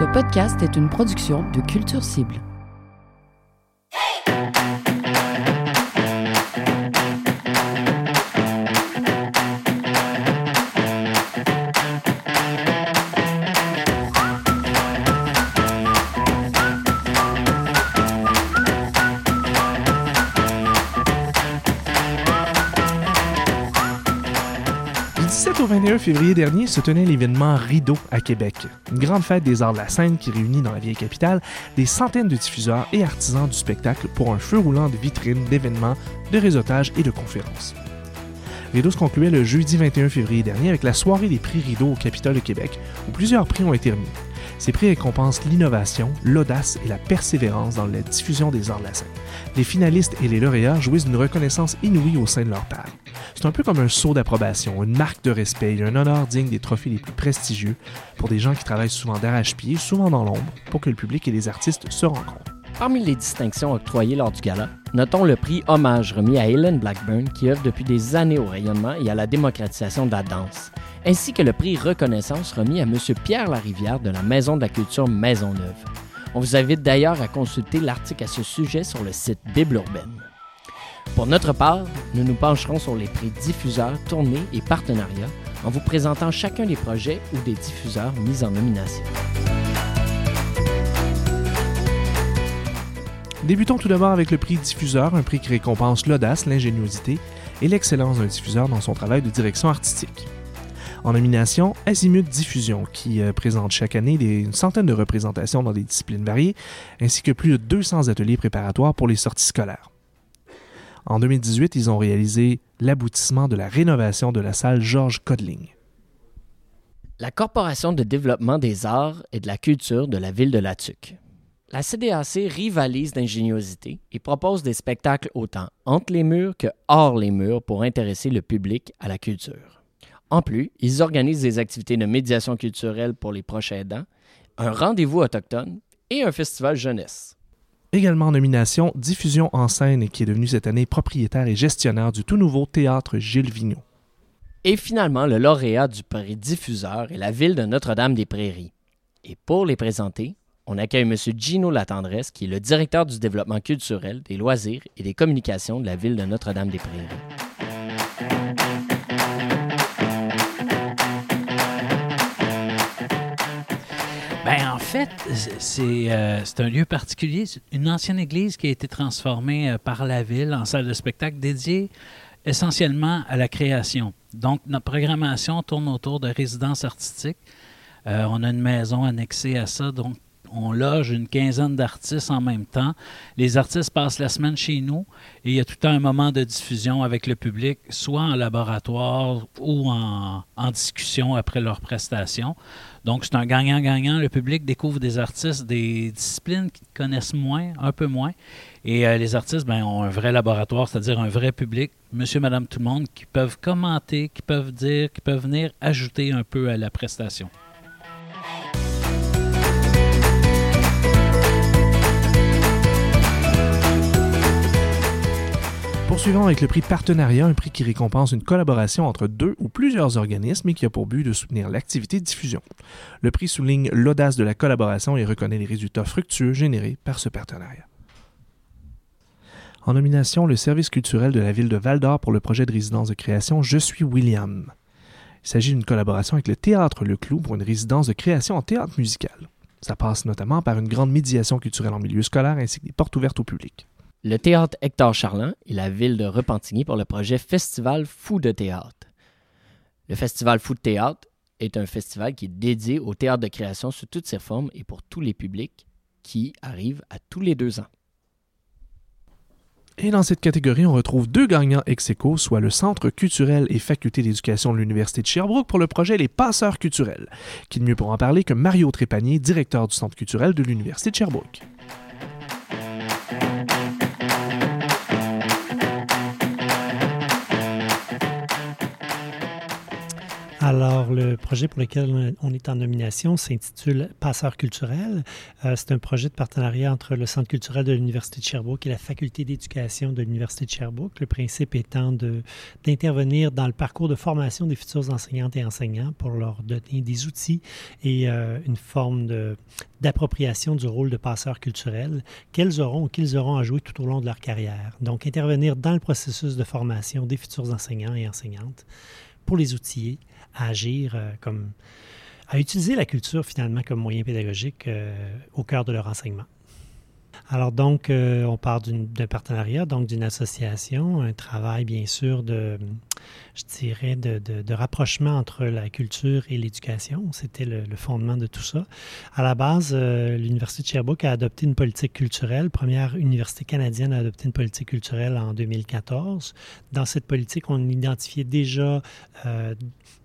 Ce podcast est une production de Culture Cible. 21 février dernier se tenait l'événement Rideau à Québec, une grande fête des arts de la scène qui réunit dans la vieille capitale des centaines de diffuseurs et artisans du spectacle pour un feu roulant de vitrines, d'événements, de réseautage et de conférences. Rideau se concluait le jeudi 21 février dernier avec la soirée des prix Rideau au Capitole de Québec, où plusieurs prix ont été remis. Ces prix récompensent l'innovation, l'audace et la persévérance dans la diffusion des arts de la scène. Les finalistes et les lauréats jouissent d'une reconnaissance inouïe au sein de leur pairs. C'est un peu comme un saut d'approbation, une marque de respect et un honneur digne des trophées les plus prestigieux pour des gens qui travaillent souvent d'arrache-pied, souvent dans l'ombre, pour que le public et les artistes se rencontrent. Parmi les distinctions octroyées lors du gala, notons le prix Hommage remis à Helen Blackburn qui œuvre depuis des années au rayonnement et à la démocratisation de la danse, ainsi que le prix Reconnaissance remis à M. Pierre Larivière de la Maison de la Culture Maisonneuve. On vous invite d'ailleurs à consulter l'article à ce sujet sur le site Bible Urbaine. Pour notre part, nous nous pencherons sur les prix diffuseurs, tournées et partenariats en vous présentant chacun des projets ou des diffuseurs mis en nomination. Débutons tout d'abord avec le prix diffuseur, un prix qui récompense l'audace, l'ingéniosité et l'excellence d'un diffuseur dans son travail de direction artistique. En nomination, Azimut Diffusion, qui euh, présente chaque année des, une centaine de représentations dans des disciplines variées, ainsi que plus de 200 ateliers préparatoires pour les sorties scolaires. En 2018, ils ont réalisé l'aboutissement de la rénovation de la salle Georges Codling. La Corporation de développement des arts et de la culture de la ville de La Tuque. La CDAC rivalise d'ingéniosité et propose des spectacles autant entre les murs que hors les murs pour intéresser le public à la culture. En plus, ils organisent des activités de médiation culturelle pour les proches aidants, un rendez-vous autochtone et un festival jeunesse. Également en nomination, Diffusion en scène, qui est devenu cette année propriétaire et gestionnaire du tout nouveau théâtre Gilles Vigneault. Et finalement, le lauréat du prix diffuseur est la ville de Notre-Dame-des-Prairies. Et pour les présenter, on accueille M. Gino Latendresse, qui est le directeur du développement culturel, des loisirs et des communications de la ville de Notre-Dame-des-Prairies. Ben, en fait, c'est euh, un lieu particulier. Une ancienne église qui a été transformée euh, par la ville en salle de spectacle dédiée essentiellement à la création. Donc, notre programmation tourne autour de résidences artistiques. Euh, on a une maison annexée à ça, donc on loge une quinzaine d'artistes en même temps. Les artistes passent la semaine chez nous et il y a tout un moment de diffusion avec le public, soit en laboratoire ou en, en discussion après leur prestation. Donc, c'est un gagnant-gagnant. Le public découvre des artistes, des disciplines qu'ils connaissent moins, un peu moins. Et euh, les artistes ben, ont un vrai laboratoire, c'est-à-dire un vrai public, monsieur, madame, tout le monde, qui peuvent commenter, qui peuvent dire, qui peuvent venir ajouter un peu à la prestation. Poursuivons avec le prix Partenariat, un prix qui récompense une collaboration entre deux ou plusieurs organismes et qui a pour but de soutenir l'activité de diffusion. Le prix souligne l'audace de la collaboration et reconnaît les résultats fructueux générés par ce partenariat. En nomination, le service culturel de la ville de Val-d'Or pour le projet de résidence de création Je suis William. Il s'agit d'une collaboration avec le Théâtre Le Clou pour une résidence de création en théâtre musical. Ça passe notamment par une grande médiation culturelle en milieu scolaire ainsi que des portes ouvertes au public. Le théâtre Hector Charland et la ville de Repentigny pour le projet Festival Fou de théâtre. Le Festival Fou de théâtre est un festival qui est dédié au théâtre de création sous toutes ses formes et pour tous les publics qui arrivent à tous les deux ans. Et dans cette catégorie, on retrouve deux gagnants ex aequo, soit le Centre culturel et faculté d'éducation de l'Université de Sherbrooke pour le projet Les Passeurs culturels. Qui de mieux pour en parler que Mario Trépanier, directeur du Centre culturel de l'Université de Sherbrooke? Alors, le projet pour lequel on est en nomination s'intitule Passeur culturel. Euh, c'est un projet de partenariat entre le Centre culturel de l'Université de Sherbrooke et la Faculté d'éducation de l'Université de Sherbrooke. Le principe étant d'intervenir dans le parcours de formation des futurs enseignantes et enseignants pour leur donner des outils et euh, une forme d'appropriation du rôle de passeur culturel qu'elles auront ou qu'ils auront à jouer tout au long de leur carrière. Donc, intervenir dans le processus de formation des futurs enseignants et enseignantes pour les outiller à agir euh, comme à utiliser la culture finalement comme moyen pédagogique euh, au cœur de leur enseignement. Alors donc, euh, on part d'un partenariat, donc d'une association, un travail bien sûr de, je de, rapprochement entre la culture et l'éducation. C'était le, fondement de tout ça. À la base, l'Université de Sherbrooke a adopté une politique culturelle. Première université canadienne à adopter une politique culturelle en 2014. Dans cette politique, on identifiait déjà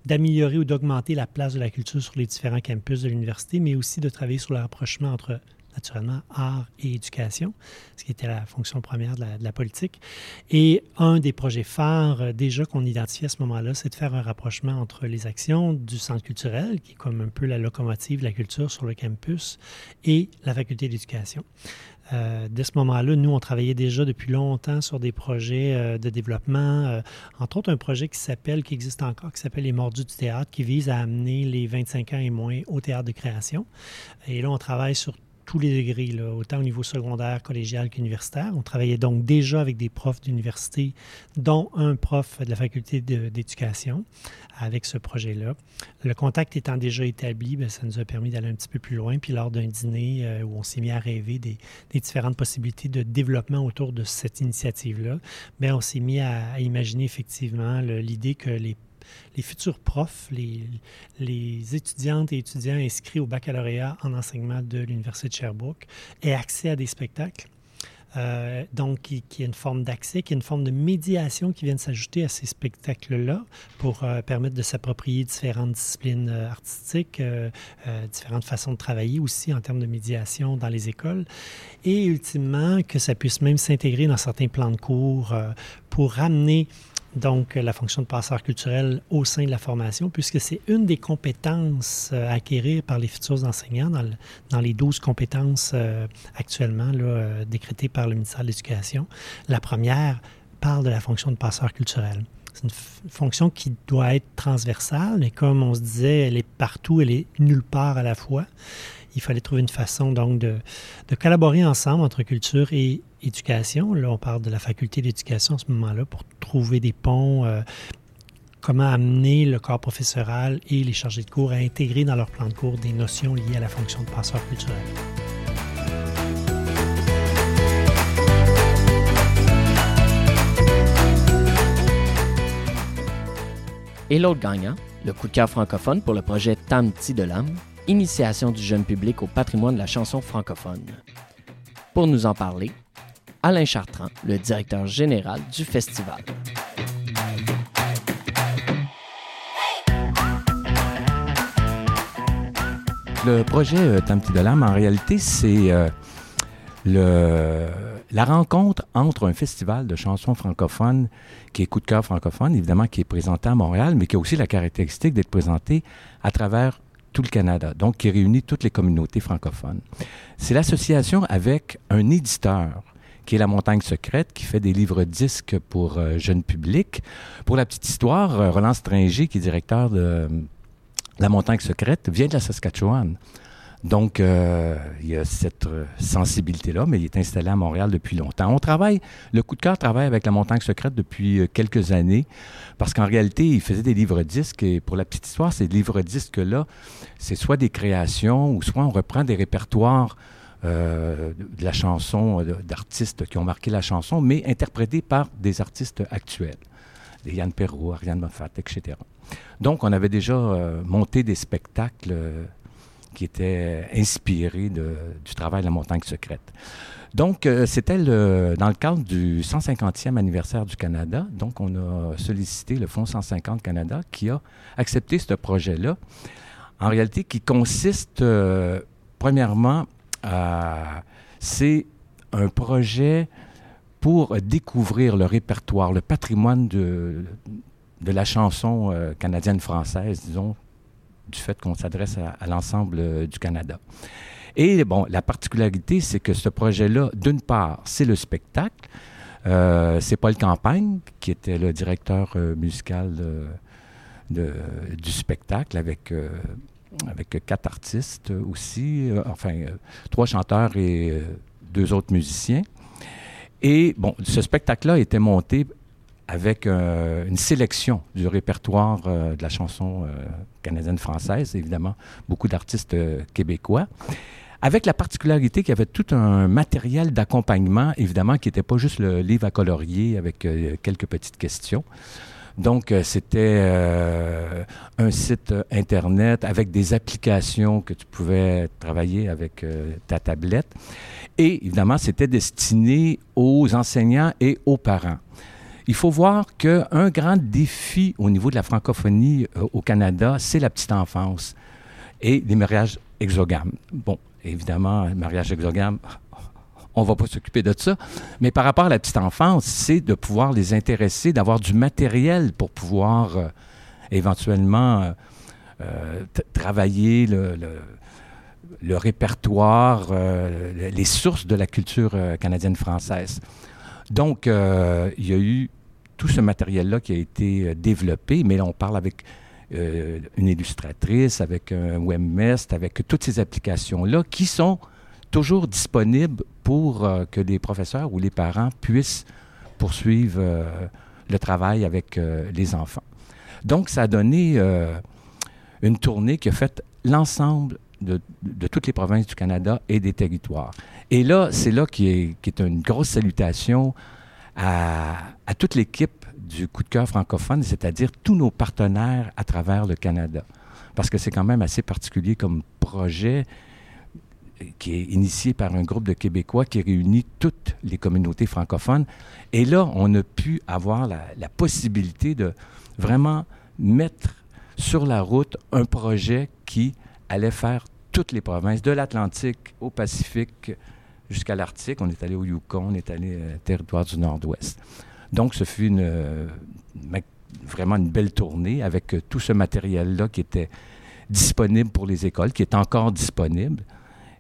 d'améliorer ou d'augmenter la place de la culture sur les différents campus de l'université, mais aussi de travailler sur le rapprochement entre naturellement, art et éducation, ce qui était la fonction première de la, politique. Et un des projets phares euh, déjà qu'on identifiait à ce moment-là, c'est de faire un rapprochement entre les actions du centre culturel, qui est comme un peu la locomotive de la culture sur le campus, et la faculté d'éducation. Euh, dès ce moment-là, nous, on travaillait déjà depuis longtemps sur des projets euh, de développement, euh, entre autres un projet qui s'appelle, qui existe encore, qui s'appelle Les Mordus du théâtre, qui vise à amener les 25 ans et moins au théâtre de création. Et là, on travaille sur tous les degrés, autant au niveau secondaire, collégial qu'universitaire. On travaillait donc déjà avec des profs d'université, dont un prof de la faculté d'éducation, avec ce projet-là. Le contact étant déjà établi, bien, ça nous a permis d'aller un petit peu plus loin. Puis lors d'un dîner euh, où on s'est mis à rêver des, différentes possibilités de développement autour de cette initiative-là, bien, on s'est mis à, à imaginer effectivement l'idée que les les futurs profs, les, étudiantes et étudiants inscrits au baccalauréat en enseignement de l'Université de Sherbrooke aient accès à des spectacles. Euh, donc, qui, qui a une forme d'accès, qui a une forme de médiation qui vient s'ajouter à ces spectacles-là pour euh, permettre de s'approprier différentes disciplines euh, artistiques, différentes façons de travailler aussi en termes de médiation dans les écoles, et ultimement que ça puisse même s'intégrer dans certains plans de cours pour ramener donc la fonction de passeur culturel au sein de la formation, puisque c'est une des compétences à euh, acquérir par les futurs enseignants dans, les 12 compétences euh, actuellement euh, décrétées par le ministère de l'Éducation. La première parle de la fonction de passeur culturel. C'est une fonction qui doit être transversale, mais comme on se disait, elle est partout, elle est nulle part à la fois. Il fallait trouver une façon donc de, collaborer ensemble entre culture et éducation. Là, on parle de la faculté d'éducation en ce moment-là pour trouver des ponts, euh, comment amener le corps professoral et les chargés de cours à intégrer dans leur plan de cours des notions liées à la fonction de passeur culturel. Et l'autre gagnant, le coup de cœur francophone pour le projet Tamti de l'âme, initiation du jeune public au patrimoine de la chanson francophone. Pour nous en parler, Alain Chartrand, le directeur général du festival. Le projet euh, Tamti de en réalité, c'est euh, la rencontre entre un festival de chansons francophones qui est Coup de cœur francophone, évidemment, qui est présenté à Montréal, mais qui a aussi la caractéristique d'être présenté à travers tout le Canada, donc qui réunit toutes les communautés francophones. C'est l'association avec un éditeur qui est La Montagne Secrète, qui fait des livres-disques pour euh, jeunes publics. Pour la petite histoire, euh, Roland Stringer, qui est directeur de euh, La Montagne Secrète, vient de la Saskatchewan. Donc, il y a cette sensibilité-là, mais il est installé à Montréal depuis longtemps. On travaille, le coup de cœur travaille avec la Montagne Secrète depuis quelques années, parce qu'en réalité, il faisait des livres-disques, et pour la petite histoire, ces livres-disques-là, c'est soit des créations, ou soit on reprend des répertoires euh, de la chanson, euh, d'artistes qui ont marqué la chanson, mais interprétés par des artistes actuels. Des Yann Perrault, Ariane Moffat, etc. Donc, on avait déjà euh, monté des spectacles qui étaient inspirés du travail de la montagne secrète. Donc, c'était dans le cadre du 150e anniversaire du Canada. Donc, on a sollicité le Fonds 150 Canada qui a accepté ce projet-là. En réalité, qui consiste, premièrement, euh, c'est un projet pour découvrir le répertoire, le patrimoine de, de la chanson euh, canadienne-française, disons, du fait qu'on s'adresse à, l'ensemble euh, du Canada. Et bon, la particularité, c'est que ce projet-là, d'une part, c'est le spectacle. Euh, c'est Paul Campagne, qui était le directeur euh, musical du spectacle, avec, avec quatre artistes aussi, enfin, trois chanteurs et deux autres musiciens. Et bon, ce spectacle-là été monté avec euh, une sélection du répertoire euh, de la chanson euh, canadienne-française, évidemment, beaucoup d'artistes québécois, avec la particularité qu'il y avait tout un matériel d'accompagnement, évidemment, qui n'était pas juste le livre à colorier avec quelques petites questions. Donc, c'était un site Internet avec des applications que tu pouvais travailler avec ta tablette. Et évidemment, c'était destiné aux enseignants et aux parents il faut voir qu'un grand défi au niveau de la francophonie euh, au Canada, c'est la petite enfance et les mariages exogames. Bon, évidemment, le mariage exogame, on ne va pas s'occuper de ça, mais par rapport à la petite enfance, c'est de pouvoir les intéresser, d'avoir du matériel pour pouvoir euh, éventuellement euh, travailler le, le répertoire, les sources de la culture canadienne-française. Donc, il y a eu tout ce matériel-là qui a été euh, développé, mais là, on parle avec euh, une illustratrice, avec un webmest, avec toutes ces applications-là qui sont toujours disponibles pour euh, que les professeurs ou les parents puissent poursuivre le travail avec les enfants. Donc, ça a donné une tournée qui a fait l'ensemble de, toutes les provinces du Canada et des territoires. Et là, c'est là qui est, une grosse salutation à, toute l'équipe du coup de cœur francophone, c'est-à-dire tous nos partenaires à travers le Canada. Parce que c'est quand même assez particulier comme projet qui est initié par un groupe de Québécois qui réunit toutes les communautés francophones. Et là, on a pu avoir la possibilité de vraiment mettre sur la route un projet qui allait faire toutes les provinces, de l'Atlantique au Pacifique, jusqu'à l'Arctique. On est allé au Yukon, on est allé au territoire du Nord-Ouest. Donc, ce fut euh, vraiment une belle tournée avec euh, tout ce matériel-là qui était disponible pour les écoles, qui est encore disponible.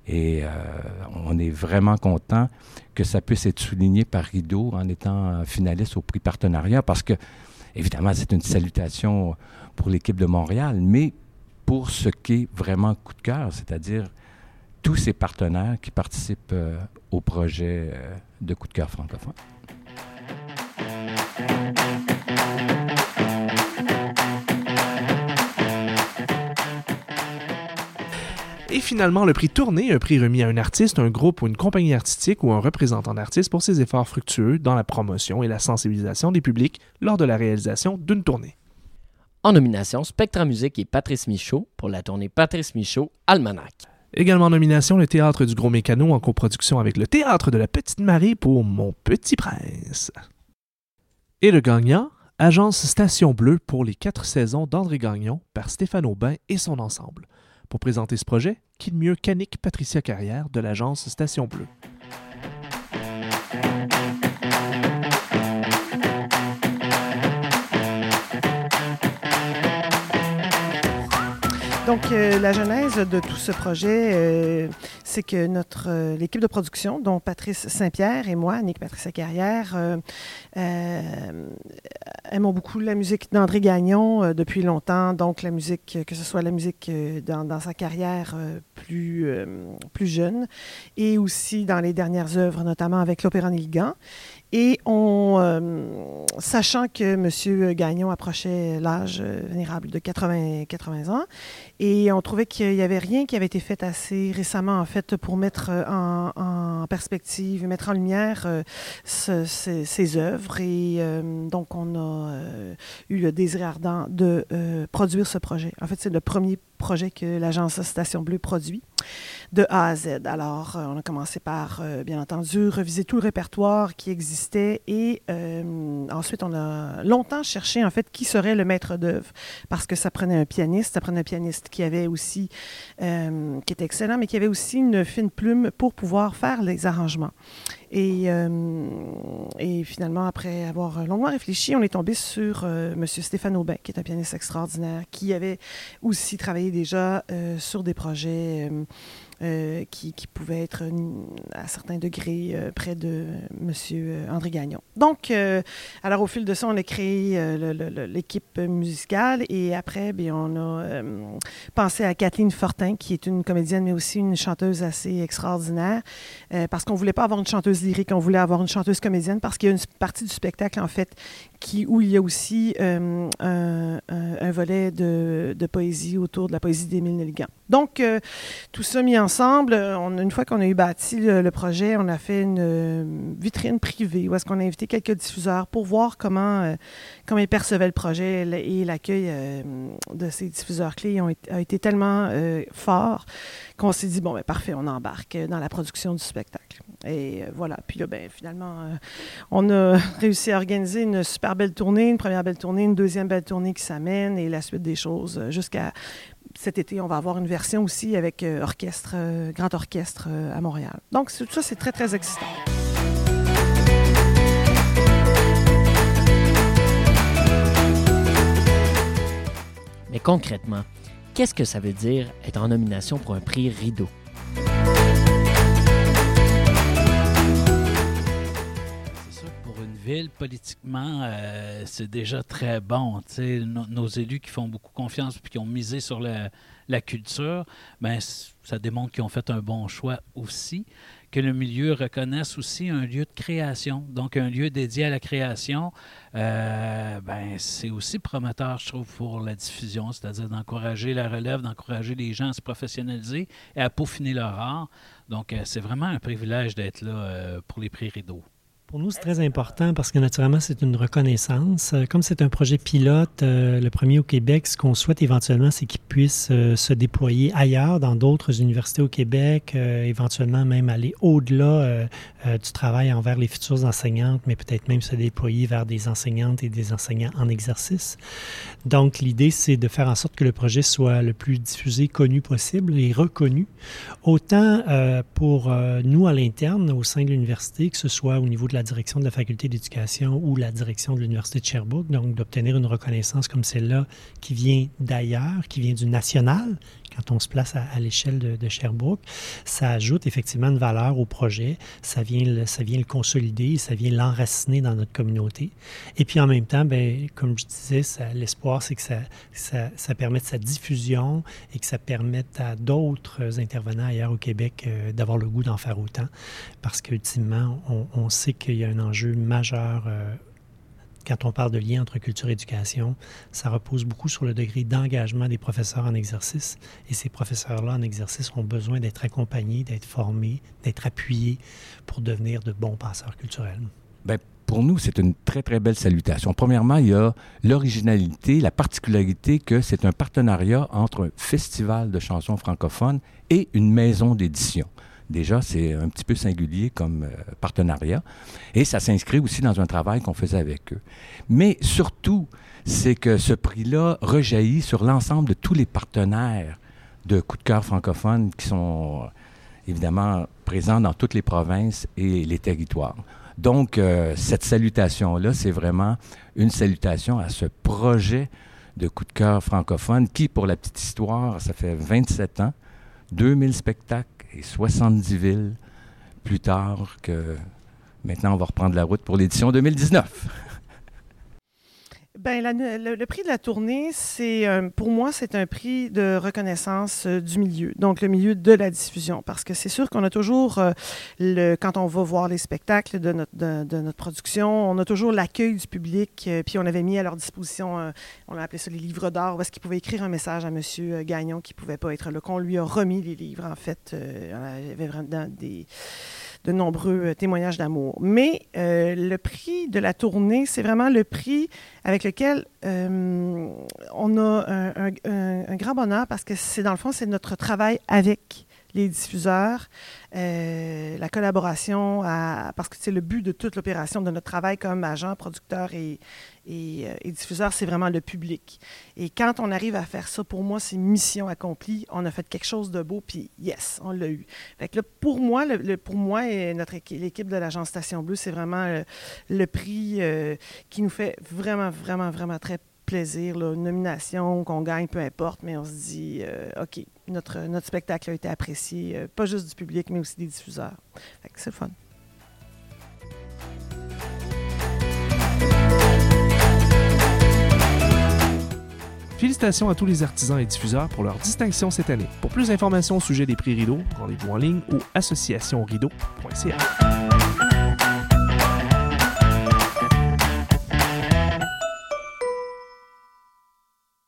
Et euh, on est vraiment content que ça puisse être souligné par Rideau en étant finaliste au prix partenariat parce que, évidemment, c'est une salutation pour l'équipe de Montréal, mais pour ce qui est vraiment coup de cœur, c'est-à-dire tous ces partenaires qui participent euh, au projet euh, de coup de cœur francophone. Et finalement, le prix tourné, un prix remis à un artiste, un groupe ou une compagnie artistique ou un représentant d'artiste pour ses efforts fructueux dans la promotion et la sensibilisation des publics lors de la réalisation d'une tournée. En nomination, Spectra Musique et Patrice Michaud pour la tournée Patrice Michaud Almanac. Également en nomination, le Théâtre du Gros Mécano en coproduction avec le Théâtre de la Petite Marie pour Mon Petit Prince. Et le gagnant, Agence Station Bleue pour les quatre saisons d'André Gagnon par Stéphane Aubin et son ensemble. Pour présenter ce projet, qui de mieux qu'Annick Patricia Carrière de l'agence Station Bleue? Donc, euh, la genèse de tout ce projet, euh, c'est que notre euh, l'équipe de production, dont Patrice Saint-Pierre et moi, Nick Patrice Carrière, aimons beaucoup la musique d'André Gagnon depuis longtemps. Donc, la musique, que ce soit la musique dans, sa carrière plus, plus jeune et aussi dans les dernières œuvres, notamment avec l'Opéra Nilgan. Et on, sachant que M. Gagnon approchait l'âge vénérable de 80, 80 ans, et on trouvait qu'il n'y avait rien qui avait été fait assez récemment, en fait, pour mettre en, perspective, mettre en lumière euh, ces, œuvres. Et euh, donc, on a eu le désir ardent de produire ce projet. En fait, c'est le premier projet que l'agence Station Bleue produit. De A à Z. Alors, on a commencé par, bien entendu, reviser tout le répertoire qui existait et ensuite, on a longtemps cherché, en fait, qui serait le maître d'œuvre parce que ça prenait un pianiste, ça prenait un pianiste qui avait aussi, qui était excellent, mais qui avait aussi une fine plume pour pouvoir faire les arrangements. Et, euh, finalement, après avoir longuement réfléchi, on est tombé sur euh, M. Stéphane Aubin, qui est un pianiste extraordinaire, qui avait aussi travaillé déjà euh, sur des projets euh, qui, pouvait être à certains degrés euh, près de M. André Gagnon. Donc, euh, alors au fil de ça, on a créé l'équipe musicale et après, on a pensé à Kathleen Fortin, qui est une comédienne, mais aussi une chanteuse assez extraordinaire, parce qu'on ne voulait pas avoir une chanteuse lyrique, on voulait avoir une chanteuse comédienne, parce qu'il y a une partie du spectacle, en fait, où il y a aussi un, un, volet de, poésie autour de la poésie d'Émile Nelligan. Donc, tout ça mis en ensemble, une fois qu'on a eu bâti le, projet, on a fait une euh, vitrine privée où est-ce qu'on a invité quelques diffuseurs pour voir comment, euh, comment ils percevaient le projet et l'accueil euh, de ces diffuseurs clés ont, a été tellement fort qu'on s'est dit, bon, ben, parfait, on embarque dans la production du spectacle. Et voilà. Puis là, ben, finalement, on a réussi à organiser une super belle tournée, une première belle tournée, une deuxième belle tournée qui s'amène et la suite des choses jusqu'à cet été, on va avoir une version aussi avec euh, orchestre, euh, grand orchestre euh, à Montréal. Donc, tout ça, c'est très, très excitant. Mais concrètement, qu'est-ce que ça veut dire être en nomination pour un prix Rideau? Ville, politiquement, euh, c'est déjà très bon. nos élus qui font beaucoup confiance et qui ont misé sur la, culture, ben, ça démontre qu'ils ont fait un bon choix aussi. Que le milieu reconnaisse aussi un lieu de création, donc un lieu dédié à la création, euh, ben, c'est aussi prometteur, je trouve, pour la diffusion, c'est-à-dire d'encourager la relève, d'encourager les gens à se professionnaliser et à peaufiner leur art. Donc, euh, c'est vraiment un privilège d'être là pour les prix Rideau. Pour nous, c'est très important parce que naturellement, c'est une reconnaissance. Euh, comme c'est un projet pilote, euh, le premier au Québec, ce qu'on souhaite éventuellement, c'est qu'il puisse euh, se déployer ailleurs, dans d'autres universités au Québec, éventuellement même aller au-delà du travail envers les futures enseignantes, mais peut-être même se déployer vers des enseignantes et des enseignants en exercice. Donc, l'idée, c'est de faire en sorte que le projet soit le plus diffusé, connu possible et reconnu, autant pour nous à l'interne, au sein de l'université, que ce soit au niveau de la direction de la faculté d'éducation ou la direction de l'Université de Sherbrooke, donc d'obtenir une reconnaissance comme celle-là qui vient d'ailleurs, qui vient du national, quand on se place à, l'échelle de, Sherbrooke, ça ajoute effectivement une valeur au projet, ça vient le, ça vient le consolider, ça vient l'enraciner dans notre communauté. Et puis en même temps, ben, comme je disais, l'espoir, c'est que ça, ça, permette sa diffusion et que ça permette à d'autres intervenants ailleurs au Québec euh, d'avoir le goût d'en faire autant, parce qu'ultimement, on, on, sait qu'il y a un enjeu majeur. Euh, quand on parle de lien entre culture et éducation, ça repose beaucoup sur le degré d'engagement des professeurs en exercice. Et ces professeurs-là en exercice ont besoin d'être accompagnés, d'être formés, d'être appuyés pour devenir de bons passeurs culturels. Bien, pour nous, c'est une très, très belle salutation. Premièrement, il y a l'originalité, la particularité que c'est un partenariat entre un festival de chansons francophones et une maison d'édition. Déjà, c'est un petit peu singulier comme euh, partenariat. Et ça s'inscrit aussi dans un travail qu'on faisait avec eux. Mais surtout, c'est que ce prix-là rejaillit sur l'ensemble de tous les partenaires de Coup de cœur francophone qui sont euh, évidemment présents dans toutes les provinces et les territoires. Donc, euh, cette salutation-là, c'est vraiment une salutation à ce projet de coup de cœur francophone qui, pour la petite histoire, ça fait 27 ans, 2000 spectacles, et 70 villes plus tard que maintenant on va reprendre la route pour l'édition 2019. Ben, le, prix de la tournée, c'est euh, pour moi, c'est un prix de reconnaissance euh, du milieu, donc le milieu de la diffusion, parce que c'est sûr qu'on a toujours, euh, le, quand on va voir les spectacles de notre, de, notre production, on a toujours l'accueil du public, puis on avait mis à leur disposition, on a appelé ça les livres d'or, est-ce qu'ils pouvaient écrire un message à M. Gagnon qui ne pouvait pas être là, qu'on lui a remis les livres, en fait. il avait vraiment des de nombreux euh, témoignages d'amour. Mais euh, le prix de la tournée, c'est vraiment le prix avec lequel euh, on a un, grand bonheur parce que c'est dans le fond, c'est notre travail avec les diffuseurs, euh, la collaboration, parce que c'est le but de toute l'opération de notre travail comme agent, producteur et, et, euh, et diffuseur, c'est vraiment le public. Et quand on arrive à faire ça, pour moi, c'est mission accomplie. On a fait quelque chose de beau, puis yes, on l'a eu. Fait là, pour moi, pour moi et notre équi- l'équipe de l'agence Station Bleue, c'est vraiment le prix euh, qui nous fait vraiment, vraiment, vraiment très plaisir. Une nomination, qu'on gagne, peu importe, mais on se dit, euh, OK, notre, notre spectacle a été apprécié, euh, pas juste du public, mais aussi des diffuseurs. C'est fun. Félicitations à tous les artisans et diffuseurs pour leur distinction cette année. Pour plus d'informations au sujet des prix Rideau, rendez-vous en ligne ou associationrideau.ca.